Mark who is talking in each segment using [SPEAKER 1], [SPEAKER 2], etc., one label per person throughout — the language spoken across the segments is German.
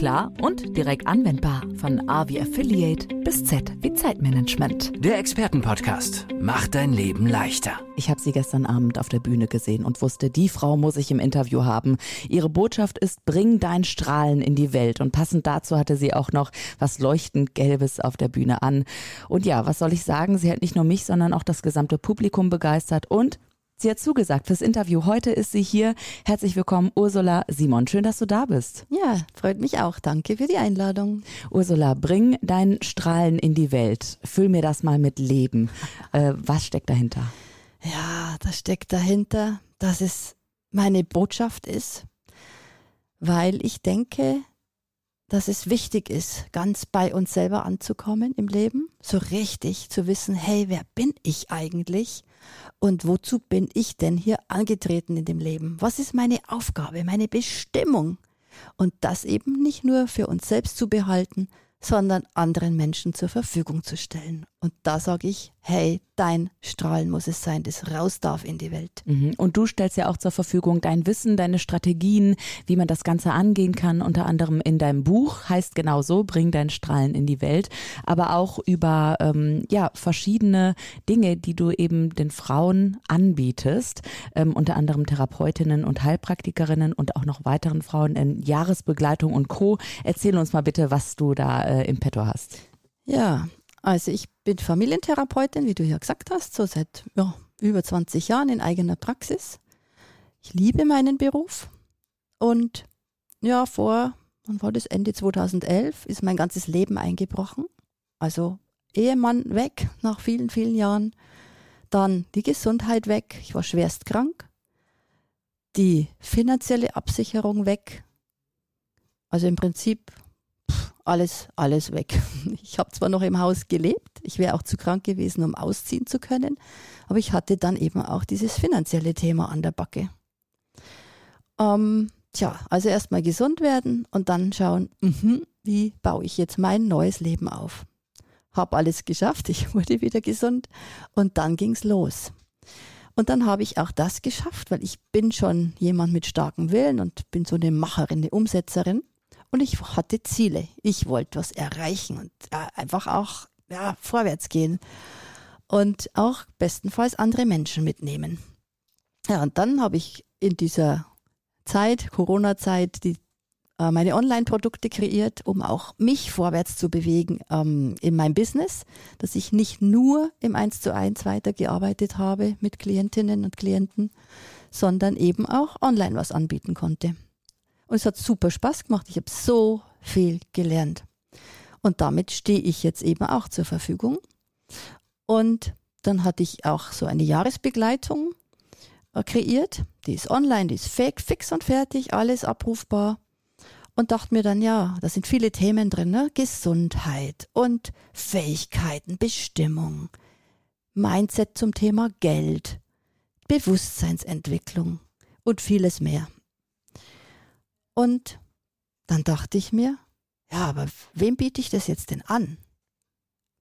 [SPEAKER 1] klar und direkt anwendbar. Von A wie Affiliate bis Z wie Zeitmanagement.
[SPEAKER 2] Der Expertenpodcast macht dein Leben leichter.
[SPEAKER 1] Ich habe sie gestern Abend auf der Bühne gesehen und wusste, die Frau muss ich im Interview haben. Ihre Botschaft ist, bring dein Strahlen in die Welt. Und passend dazu hatte sie auch noch was leuchtend Gelbes auf der Bühne an. Und ja, was soll ich sagen? Sie hat nicht nur mich, sondern auch das gesamte Publikum begeistert und Sie hat zugesagt fürs Interview. Heute ist sie hier. Herzlich willkommen, Ursula Simon. Schön, dass du da bist.
[SPEAKER 3] Ja, freut mich auch. Danke für die Einladung.
[SPEAKER 1] Ursula, bring dein Strahlen in die Welt. Füll mir das mal mit Leben. Äh, was steckt dahinter?
[SPEAKER 3] Ja, das steckt dahinter, dass es meine Botschaft ist, weil ich denke, dass es wichtig ist, ganz bei uns selber anzukommen im Leben, so richtig zu wissen, hey, wer bin ich eigentlich und wozu bin ich denn hier angetreten in dem Leben? Was ist meine Aufgabe, meine Bestimmung? Und das eben nicht nur für uns selbst zu behalten, sondern anderen Menschen zur Verfügung zu stellen. Und da sage ich, hey, dein Strahlen muss es sein, das raus darf in die Welt.
[SPEAKER 1] Mhm. Und du stellst ja auch zur Verfügung dein Wissen, deine Strategien, wie man das Ganze angehen kann, unter anderem in deinem Buch, heißt genau so, bring dein Strahlen in die Welt, aber auch über ähm, ja, verschiedene Dinge, die du eben den Frauen anbietest, ähm, unter anderem Therapeutinnen und Heilpraktikerinnen und auch noch weiteren Frauen in Jahresbegleitung und Co. Erzähl uns mal bitte, was du da äh, im Petto hast.
[SPEAKER 3] Ja, also ich bin Familientherapeutin, wie du ja gesagt hast, so seit ja, über 20 Jahren in eigener Praxis. Ich liebe meinen Beruf und ja, vor, wann war das, Ende 2011, ist mein ganzes Leben eingebrochen. Also Ehemann weg nach vielen, vielen Jahren. Dann die Gesundheit weg. Ich war schwerst krank. Die finanzielle Absicherung weg. Also im Prinzip alles, alles weg. Ich habe zwar noch im Haus gelebt, ich wäre auch zu krank gewesen, um ausziehen zu können, aber ich hatte dann eben auch dieses finanzielle Thema an der Backe. Ähm, tja, also erstmal gesund werden und dann schauen, mh, wie baue ich jetzt mein neues Leben auf. Hab alles geschafft, ich wurde wieder gesund und dann ging's los. Und dann habe ich auch das geschafft, weil ich bin schon jemand mit starkem Willen und bin so eine Macherin, eine Umsetzerin. Und ich hatte Ziele. Ich wollte was erreichen und ja, einfach auch ja, vorwärts gehen. Und auch bestenfalls andere Menschen mitnehmen. Ja, und dann habe ich in dieser Zeit, Corona-Zeit, die äh, meine Online-Produkte kreiert, um auch mich vorwärts zu bewegen ähm, in meinem Business, dass ich nicht nur im 1 zu 1 weitergearbeitet habe mit Klientinnen und Klienten, sondern eben auch online was anbieten konnte. Und es hat super Spaß gemacht. Ich habe so viel gelernt. Und damit stehe ich jetzt eben auch zur Verfügung. Und dann hatte ich auch so eine Jahresbegleitung äh, kreiert. Die ist online, die ist fake, fix und fertig, alles abrufbar. Und dachte mir dann, ja, da sind viele Themen drin, ne? Gesundheit und Fähigkeiten, Bestimmung, Mindset zum Thema Geld, Bewusstseinsentwicklung und vieles mehr. Und dann dachte ich mir, ja, aber wem biete ich das jetzt denn an?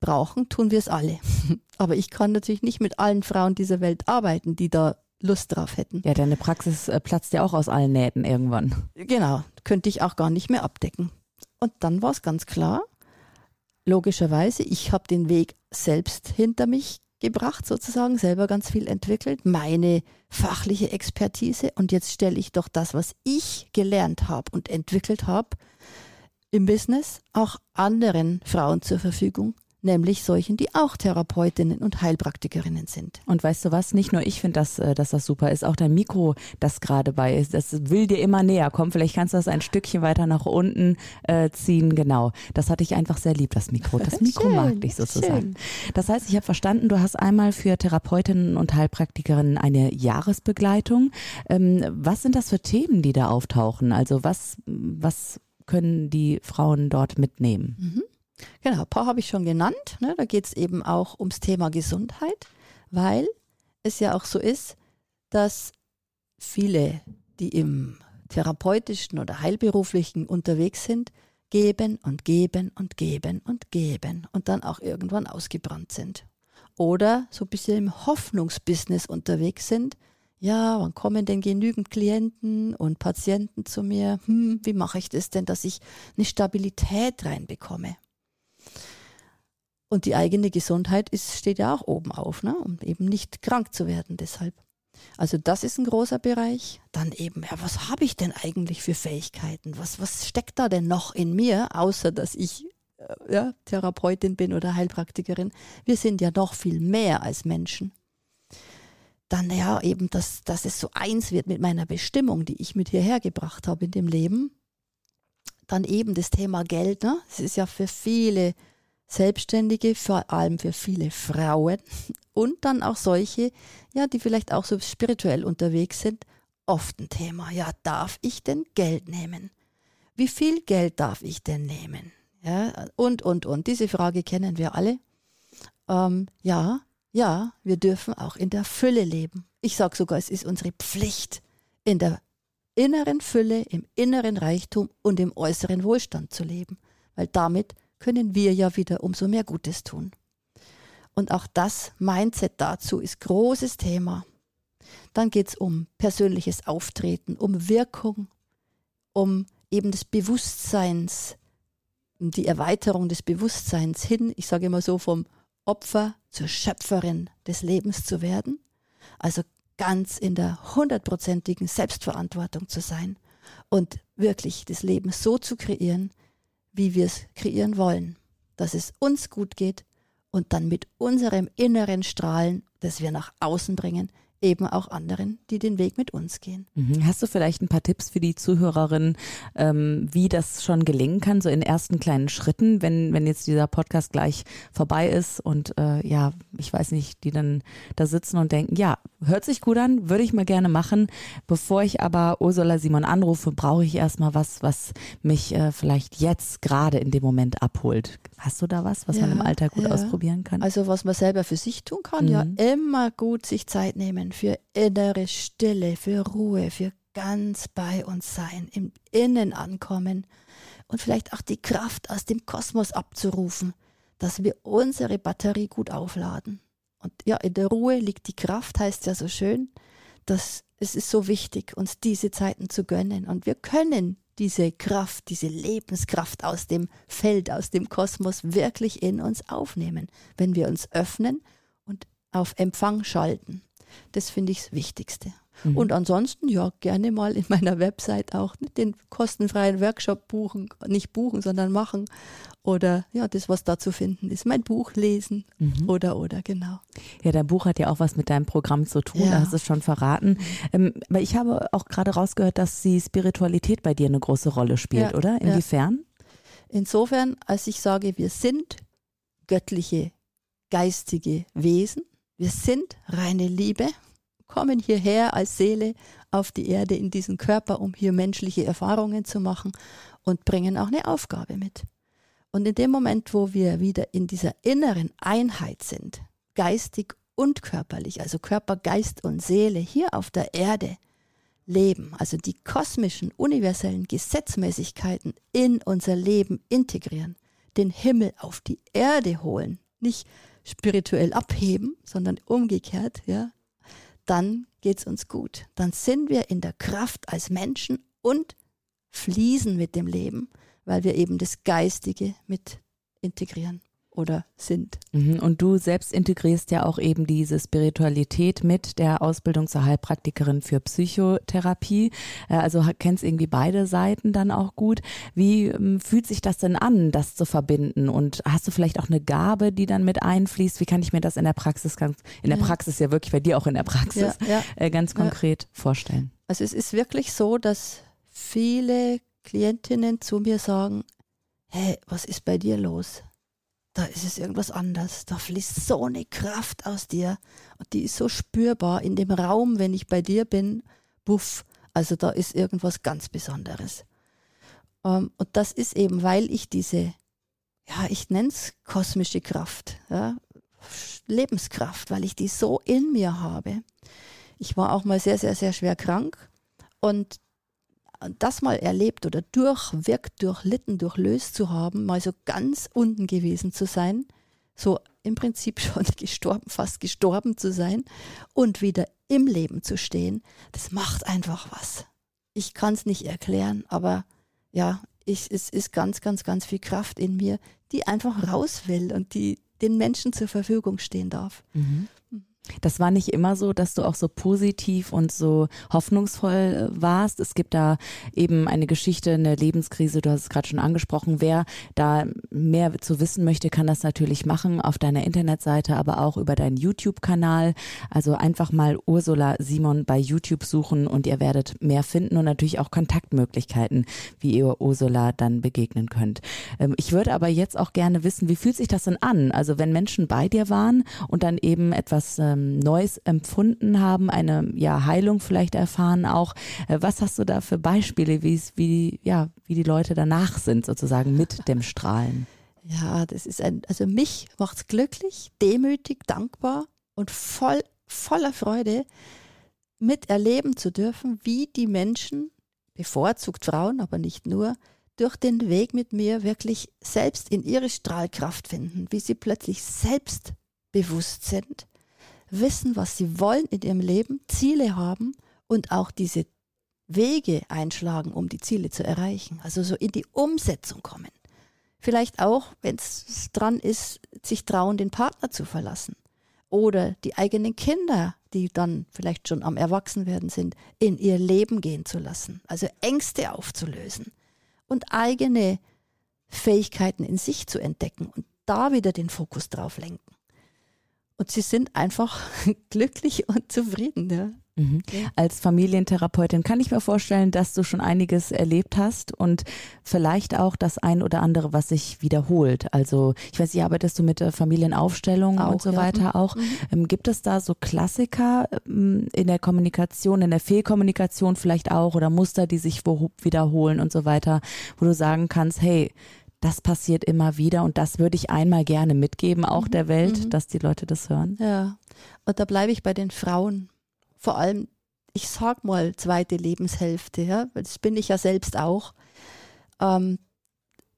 [SPEAKER 3] Brauchen tun wir es alle. aber ich kann natürlich nicht mit allen Frauen dieser Welt arbeiten, die da Lust drauf hätten.
[SPEAKER 1] Ja, deine Praxis äh, platzt ja auch aus allen Nähten irgendwann.
[SPEAKER 3] Genau, könnte ich auch gar nicht mehr abdecken. Und dann war es ganz klar, logischerweise, ich habe den Weg selbst hinter mich gebracht, sozusagen, selber ganz viel entwickelt, meine fachliche Expertise. Und jetzt stelle ich doch das, was ich gelernt habe und entwickelt habe im Business, auch anderen Frauen zur Verfügung, nämlich solchen, die auch Therapeutinnen und Heilpraktikerinnen sind.
[SPEAKER 1] Und weißt du was? Nicht nur ich finde, dass, äh, dass das super ist, auch dein Mikro, das gerade bei ist, das will dir immer näher kommen. Vielleicht kannst du das ein Stückchen weiter nach unten äh, ziehen. Genau. Das hatte ich einfach sehr lieb, das Mikro. Das Mikro schön, mag dich sozusagen. Schön. Das heißt, ich habe verstanden, du hast einmal für Therapeutinnen und Heilpraktikerinnen eine Jahresbegleitung. Ähm, was sind das für Themen, die da auftauchen? Also was, was können die Frauen dort mitnehmen?
[SPEAKER 3] Mhm. Genau, ein paar habe ich schon genannt. Ne? Da geht es eben auch ums Thema Gesundheit, weil es ja auch so ist, dass viele, die im therapeutischen oder heilberuflichen unterwegs sind, geben und geben und geben und geben und dann auch irgendwann ausgebrannt sind. Oder so ein bisschen im Hoffnungsbusiness unterwegs sind. Ja, wann kommen denn genügend Klienten und Patienten zu mir? Hm, wie mache ich das denn, dass ich eine Stabilität reinbekomme? Und die eigene Gesundheit ist, steht ja auch oben auf, ne? um eben nicht krank zu werden deshalb. Also das ist ein großer Bereich. Dann eben, ja, was habe ich denn eigentlich für Fähigkeiten? Was, was steckt da denn noch in mir, außer dass ich äh, ja, Therapeutin bin oder Heilpraktikerin? Wir sind ja noch viel mehr als Menschen. Dann ja eben, dass, dass es so eins wird mit meiner Bestimmung, die ich mit hierher gebracht habe in dem Leben. Dann eben das Thema Geld. Ne? Es ist ja für viele Selbstständige, vor allem für viele Frauen und dann auch solche, ja, die vielleicht auch so spirituell unterwegs sind, oft ein Thema. Ja, darf ich denn Geld nehmen? Wie viel Geld darf ich denn nehmen? Ja, und, und, und. Diese Frage kennen wir alle. Ähm, ja, ja, wir dürfen auch in der Fülle leben. Ich sage sogar, es ist unsere Pflicht, in der inneren Fülle, im inneren Reichtum und im äußeren Wohlstand zu leben, weil damit können wir ja wieder umso mehr Gutes tun. Und auch das Mindset dazu ist großes Thema. Dann geht es um persönliches Auftreten, um Wirkung, um eben des Bewusstseins, die Erweiterung des Bewusstseins hin, ich sage immer so, vom Opfer zur Schöpferin des Lebens zu werden. Also ganz in der hundertprozentigen Selbstverantwortung zu sein und wirklich das Leben so zu kreieren, wie wir es kreieren wollen, dass es uns gut geht und dann mit unserem inneren Strahlen, das wir nach außen bringen, eben auch anderen, die den Weg mit uns gehen.
[SPEAKER 1] Mhm. Hast du vielleicht ein paar Tipps für die Zuhörerinnen, ähm, wie das schon gelingen kann, so in ersten kleinen Schritten, wenn, wenn jetzt dieser Podcast gleich vorbei ist und äh, ja, ich weiß nicht, die dann da sitzen und denken, ja, hört sich gut an, würde ich mal gerne machen. Bevor ich aber Ursula Simon anrufe, brauche ich erstmal was, was mich äh, vielleicht jetzt gerade in dem Moment abholt. Hast du da was, was ja, man im Alltag gut ja. ausprobieren kann?
[SPEAKER 3] Also was man selber für sich tun kann, mhm. ja, immer gut sich Zeit nehmen für innere Stille, für Ruhe, für ganz bei uns sein, im Innen ankommen und vielleicht auch die Kraft aus dem Kosmos abzurufen, dass wir unsere Batterie gut aufladen. Und ja, in der Ruhe liegt die Kraft, heißt ja so schön, dass es ist so wichtig, uns diese Zeiten zu gönnen. Und wir können diese Kraft, diese Lebenskraft aus dem Feld, aus dem Kosmos wirklich in uns aufnehmen, wenn wir uns öffnen und auf Empfang schalten. Das finde ich das Wichtigste. Mhm. Und ansonsten, ja, gerne mal in meiner Website auch den kostenfreien Workshop buchen, nicht buchen, sondern machen. Oder ja, das, was da zu finden ist, mein Buch lesen mhm. oder, oder, genau.
[SPEAKER 1] Ja, dein Buch hat ja auch was mit deinem Programm zu tun, ja. da hast du es schon verraten. Ähm, aber ich habe auch gerade rausgehört, dass die Spiritualität bei dir eine große Rolle spielt, ja, oder? Inwiefern?
[SPEAKER 3] Ja. Insofern, als ich sage, wir sind göttliche, geistige Wesen, wir sind reine Liebe, kommen hierher als Seele auf die Erde in diesen Körper, um hier menschliche Erfahrungen zu machen und bringen auch eine Aufgabe mit. Und in dem Moment, wo wir wieder in dieser inneren Einheit sind, geistig und körperlich, also Körper, Geist und Seele hier auf der Erde leben, also die kosmischen, universellen Gesetzmäßigkeiten in unser Leben integrieren, den Himmel auf die Erde holen, nicht spirituell abheben, sondern umgekehrt, ja, dann geht es uns gut. Dann sind wir in der Kraft als Menschen und fließen mit dem Leben, weil wir eben das Geistige mit integrieren oder sind.
[SPEAKER 1] Mhm. Und du selbst integrierst ja auch eben diese Spiritualität mit der Ausbildung zur Heilpraktikerin für Psychotherapie. Äh, also kennst irgendwie beide Seiten dann auch gut. Wie ähm, fühlt sich das denn an, das zu verbinden? Und hast du vielleicht auch eine Gabe, die dann mit einfließt? Wie kann ich mir das in der Praxis ganz, in der ja. Praxis ja wirklich bei dir auch in der Praxis ja, ja. Äh, ganz konkret vorstellen?
[SPEAKER 3] Also es ist wirklich so, dass viele Klientinnen zu mir sagen, hey, was ist bei dir los? Da ist es irgendwas anders. Da fließt so eine Kraft aus dir und die ist so spürbar in dem Raum, wenn ich bei dir bin. Buff, also da ist irgendwas ganz Besonderes. Ähm, und das ist eben, weil ich diese, ja, ich nenne es kosmische Kraft, ja, Lebenskraft, weil ich die so in mir habe. Ich war auch mal sehr, sehr, sehr schwer krank und das mal erlebt oder durchwirkt, durchlitten, durchlöst zu haben, mal so ganz unten gewesen zu sein, so im Prinzip schon gestorben, fast gestorben zu sein und wieder im Leben zu stehen, das macht einfach was. Ich kann es nicht erklären, aber ja, ich, es ist ganz, ganz, ganz viel Kraft in mir, die einfach raus will und die den Menschen zur Verfügung stehen darf.
[SPEAKER 1] Mhm. Das war nicht immer so, dass du auch so positiv und so hoffnungsvoll äh, warst. Es gibt da eben eine Geschichte, eine Lebenskrise, du hast es gerade schon angesprochen. Wer da mehr zu wissen möchte, kann das natürlich machen auf deiner Internetseite, aber auch über deinen YouTube-Kanal. Also einfach mal Ursula Simon bei YouTube suchen und ihr werdet mehr finden und natürlich auch Kontaktmöglichkeiten, wie ihr Ursula dann begegnen könnt. Ähm, ich würde aber jetzt auch gerne wissen, wie fühlt sich das denn an? Also wenn Menschen bei dir waren und dann eben etwas ähm, Neues empfunden haben, eine ja, Heilung vielleicht erfahren auch. Äh, was hast du da für Beispiele, wie, ja, wie die Leute danach sind, sozusagen mit dem Strahlen?
[SPEAKER 3] Ja, das ist ein, also mich macht es glücklich, demütig, dankbar und voll, voller Freude, miterleben zu dürfen, wie die Menschen, bevorzugt Frauen, aber nicht nur, durch den Weg mit mir wirklich selbst in ihre Strahlkraft finden, wie sie plötzlich selbstbewusst sind wissen, was sie wollen in ihrem Leben, Ziele haben und auch diese Wege einschlagen, um die Ziele zu erreichen. Also so in die Umsetzung kommen. Vielleicht auch, wenn es dran ist, sich trauen, den Partner zu verlassen. Oder die eigenen Kinder, die dann vielleicht schon am Erwachsenwerden sind, in ihr Leben gehen zu lassen. Also Ängste aufzulösen und eigene Fähigkeiten in sich zu entdecken und da wieder den Fokus drauf lenken. Und sie sind einfach glücklich und zufrieden. Ja.
[SPEAKER 1] Mhm. Als Familientherapeutin kann ich mir vorstellen, dass du schon einiges erlebt hast und vielleicht auch das ein oder andere, was sich wiederholt. Also ich weiß nicht, arbeitest du mit Familienaufstellungen auch, und so ja. weiter auch? Mhm. Ähm, gibt es da so Klassiker ähm, in der Kommunikation, in der Fehlkommunikation vielleicht auch oder Muster, die sich wiederholen und so weiter, wo du sagen kannst, hey, das passiert immer wieder und das würde ich einmal gerne mitgeben, auch mhm. der Welt, mhm. dass die Leute das hören.
[SPEAKER 3] Ja, und da bleibe ich bei den Frauen. Vor allem, ich sag mal, zweite Lebenshälfte, ja, das bin ich ja selbst auch. Ähm,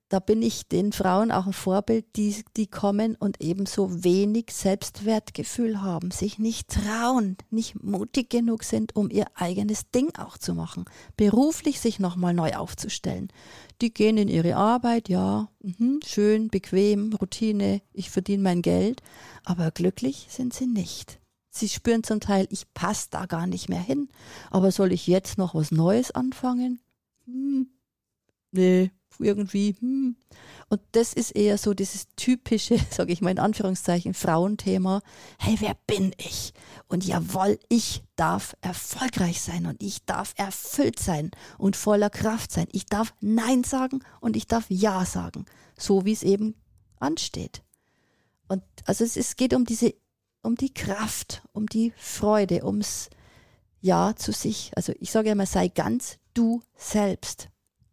[SPEAKER 3] da bin ich den Frauen auch ein Vorbild, die, die kommen und ebenso wenig Selbstwertgefühl haben, sich nicht trauen, nicht mutig genug sind, um ihr eigenes Ding auch zu machen, beruflich sich nochmal neu aufzustellen. Die gehen in ihre Arbeit, ja, mh, schön, bequem, Routine, ich verdiene mein Geld, aber glücklich sind sie nicht. Sie spüren zum Teil, ich passe da gar nicht mehr hin, aber soll ich jetzt noch was Neues anfangen? Hm, nee, irgendwie, hm. Und das ist eher so dieses typische, sage ich mal in Anführungszeichen, Frauenthema. Hey, wer bin ich? Und jawohl, ich darf erfolgreich sein und ich darf erfüllt sein und voller Kraft sein. Ich darf Nein sagen und ich darf Ja sagen, so wie es eben ansteht. Und also es, es geht um diese, um die Kraft, um die Freude, ums Ja zu sich. Also ich sage immer, sei ganz du selbst.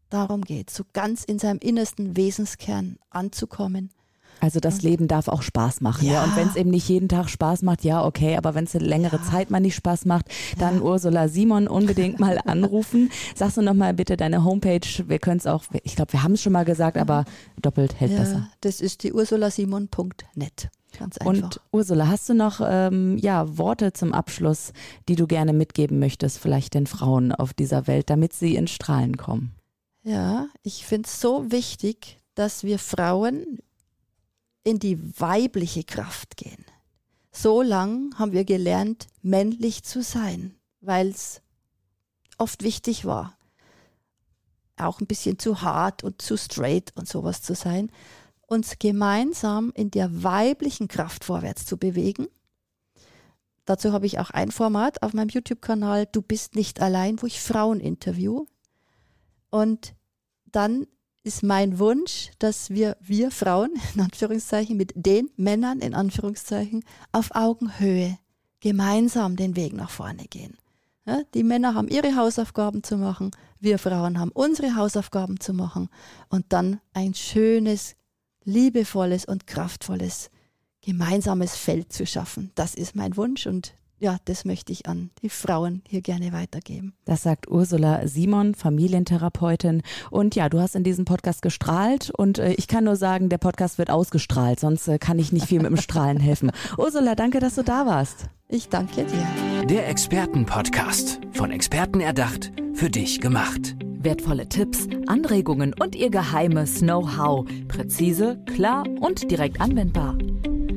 [SPEAKER 3] Darum geht es, so ganz in seinem innersten Wesenskern anzukommen.
[SPEAKER 1] Also das Leben darf auch Spaß machen, ja. ja? Und wenn es eben nicht jeden Tag Spaß macht, ja, okay, aber wenn es eine längere ja. Zeit mal nicht Spaß macht, dann ja. Ursula Simon unbedingt mal anrufen. Sagst du nochmal bitte deine Homepage, wir können es auch, ich glaube, wir haben es schon mal gesagt, aber doppelt hält besser.
[SPEAKER 3] Das ist die ursulasimon.net. Ganz einfach.
[SPEAKER 1] Und Ursula, hast du noch ähm, ja, Worte zum Abschluss, die du gerne mitgeben möchtest, vielleicht den Frauen auf dieser Welt, damit sie ins Strahlen kommen?
[SPEAKER 3] Ja, ich finde es so wichtig, dass wir Frauen in die weibliche Kraft gehen. So lang haben wir gelernt, männlich zu sein, weil es oft wichtig war, auch ein bisschen zu hart und zu straight und sowas zu sein, uns gemeinsam in der weiblichen Kraft vorwärts zu bewegen. Dazu habe ich auch ein Format auf meinem YouTube-Kanal, Du bist nicht allein, wo ich Frauen interview. Und dann ist mein Wunsch, dass wir, wir Frauen, in Anführungszeichen, mit den Männern, in Anführungszeichen, auf Augenhöhe gemeinsam den Weg nach vorne gehen. Ja, die Männer haben ihre Hausaufgaben zu machen, wir Frauen haben unsere Hausaufgaben zu machen und dann ein schönes, liebevolles und kraftvolles gemeinsames Feld zu schaffen. Das ist mein Wunsch und ja, das möchte ich an die Frauen hier gerne weitergeben.
[SPEAKER 1] Das sagt Ursula Simon, Familientherapeutin. Und ja, du hast in diesem Podcast gestrahlt und äh, ich kann nur sagen, der Podcast wird ausgestrahlt, sonst äh, kann ich nicht viel mit dem Strahlen helfen. Ursula, danke, dass du da warst.
[SPEAKER 3] Ich danke dir.
[SPEAKER 2] Der Expertenpodcast, von Experten erdacht, für dich gemacht.
[SPEAKER 1] Wertvolle Tipps, Anregungen und ihr geheimes Know-how. Präzise, klar und direkt anwendbar.